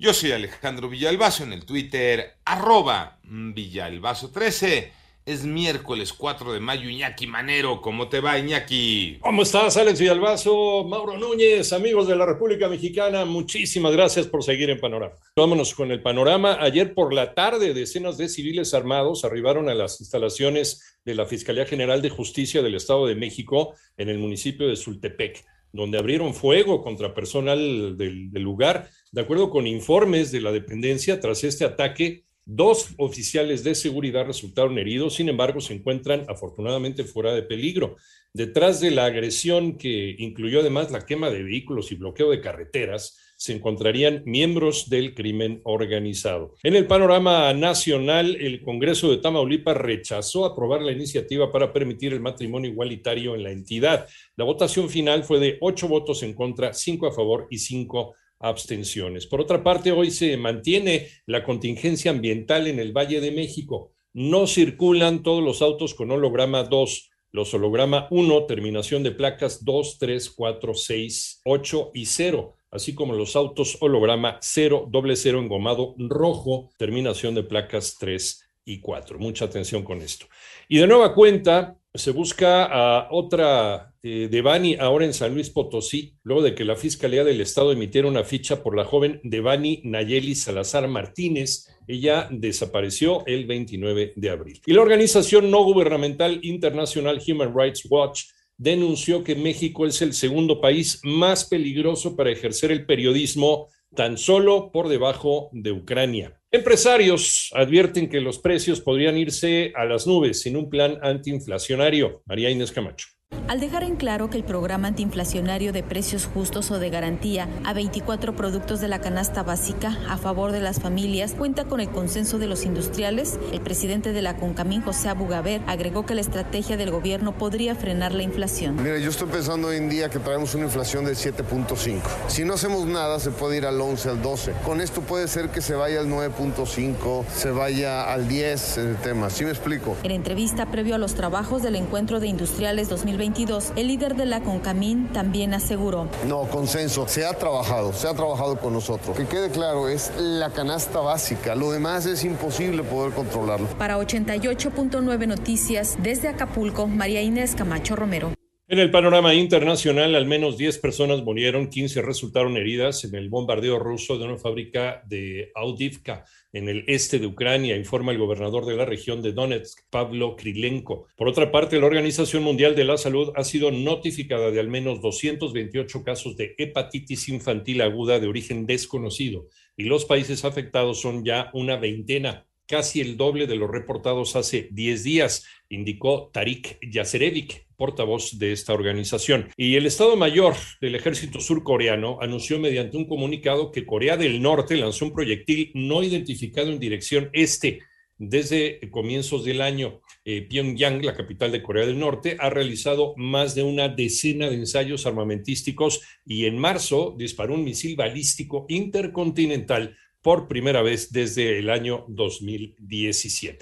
Yo soy Alejandro Villalbazo en el Twitter, arroba Villalbazo13. Es miércoles 4 de mayo, Iñaki Manero. ¿Cómo te va, Iñaki? ¿Cómo estás, Alex Villalbazo? Mauro Núñez, amigos de la República Mexicana, muchísimas gracias por seguir en Panorama. Vámonos con el panorama. Ayer por la tarde, decenas de civiles armados arribaron a las instalaciones de la Fiscalía General de Justicia del Estado de México en el municipio de Sultepec, donde abrieron fuego contra personal del, lugar de acuerdo con informes de la dependencia, tras este ataque, dos oficiales de seguridad resultaron heridos, sin embargo, se encuentran afortunadamente fuera de peligro. Detrás de la agresión que incluyó además la quema de vehículos y bloqueo de carreteras, se encontrarían miembros del crimen organizado. En el panorama nacional, el Congreso de Tamaulipas rechazó aprobar la iniciativa para permitir el matrimonio igualitario en la entidad. La votación final fue de ocho votos en contra, cinco a favor y cinco abstenciones. Por otra parte, hoy se mantiene la contingencia ambiental en el Valle de México. No circulan todos los autos con holograma 2, los holograma 1, terminación de placas 2, 3, 4, 6, 8 y 0, así como los autos holograma 0, doble 0 engomado rojo, terminación de placas 3 y 4. Mucha atención con esto. Y de nueva cuenta, se busca a otra eh, Devani ahora en San Luis Potosí, luego de que la Fiscalía del Estado emitiera una ficha por la joven Devani Nayeli Salazar Martínez. Ella desapareció el 29 de abril. Y la organización no gubernamental internacional Human Rights Watch denunció que México es el segundo país más peligroso para ejercer el periodismo tan solo por debajo de Ucrania. Empresarios advierten que los precios podrían irse a las nubes sin un plan antiinflacionario. María Inés Camacho. Al dejar en claro que el programa antiinflacionario de precios justos o de garantía a 24 productos de la canasta básica a favor de las familias cuenta con el consenso de los industriales, el presidente de la CONCAMIN, José Abugaber, agregó que la estrategia del gobierno podría frenar la inflación. Mire, yo estoy pensando hoy en día que traemos una inflación de 7.5. Si no hacemos nada, se puede ir al 11, al 12. Con esto puede ser que se vaya al 9.5, se vaya al 10 en el tema. ¿Sí me explico? En entrevista previo a los trabajos del encuentro de industriales 2020, el líder de la CONCAMIN también aseguró. No, consenso. Se ha trabajado, se ha trabajado con nosotros. Que quede claro, es la canasta básica. Lo demás es imposible poder controlarlo. Para 88.9 Noticias, desde Acapulco, María Inés Camacho Romero. En el panorama internacional, al menos 10 personas murieron, 15 resultaron heridas en el bombardeo ruso de una fábrica de Audivka en el este de Ucrania, informa el gobernador de la región de Donetsk, Pablo Krilenko. Por otra parte, la Organización Mundial de la Salud ha sido notificada de al menos 228 casos de hepatitis infantil aguda de origen desconocido y los países afectados son ya una veintena casi el doble de los reportados hace 10 días, indicó Tarik Yacerevic, portavoz de esta organización. Y el Estado Mayor del Ejército Surcoreano anunció mediante un comunicado que Corea del Norte lanzó un proyectil no identificado en dirección este desde comienzos del año. Eh, Pyongyang, la capital de Corea del Norte, ha realizado más de una decena de ensayos armamentísticos y en marzo disparó un misil balístico intercontinental por primera vez desde el año 2017.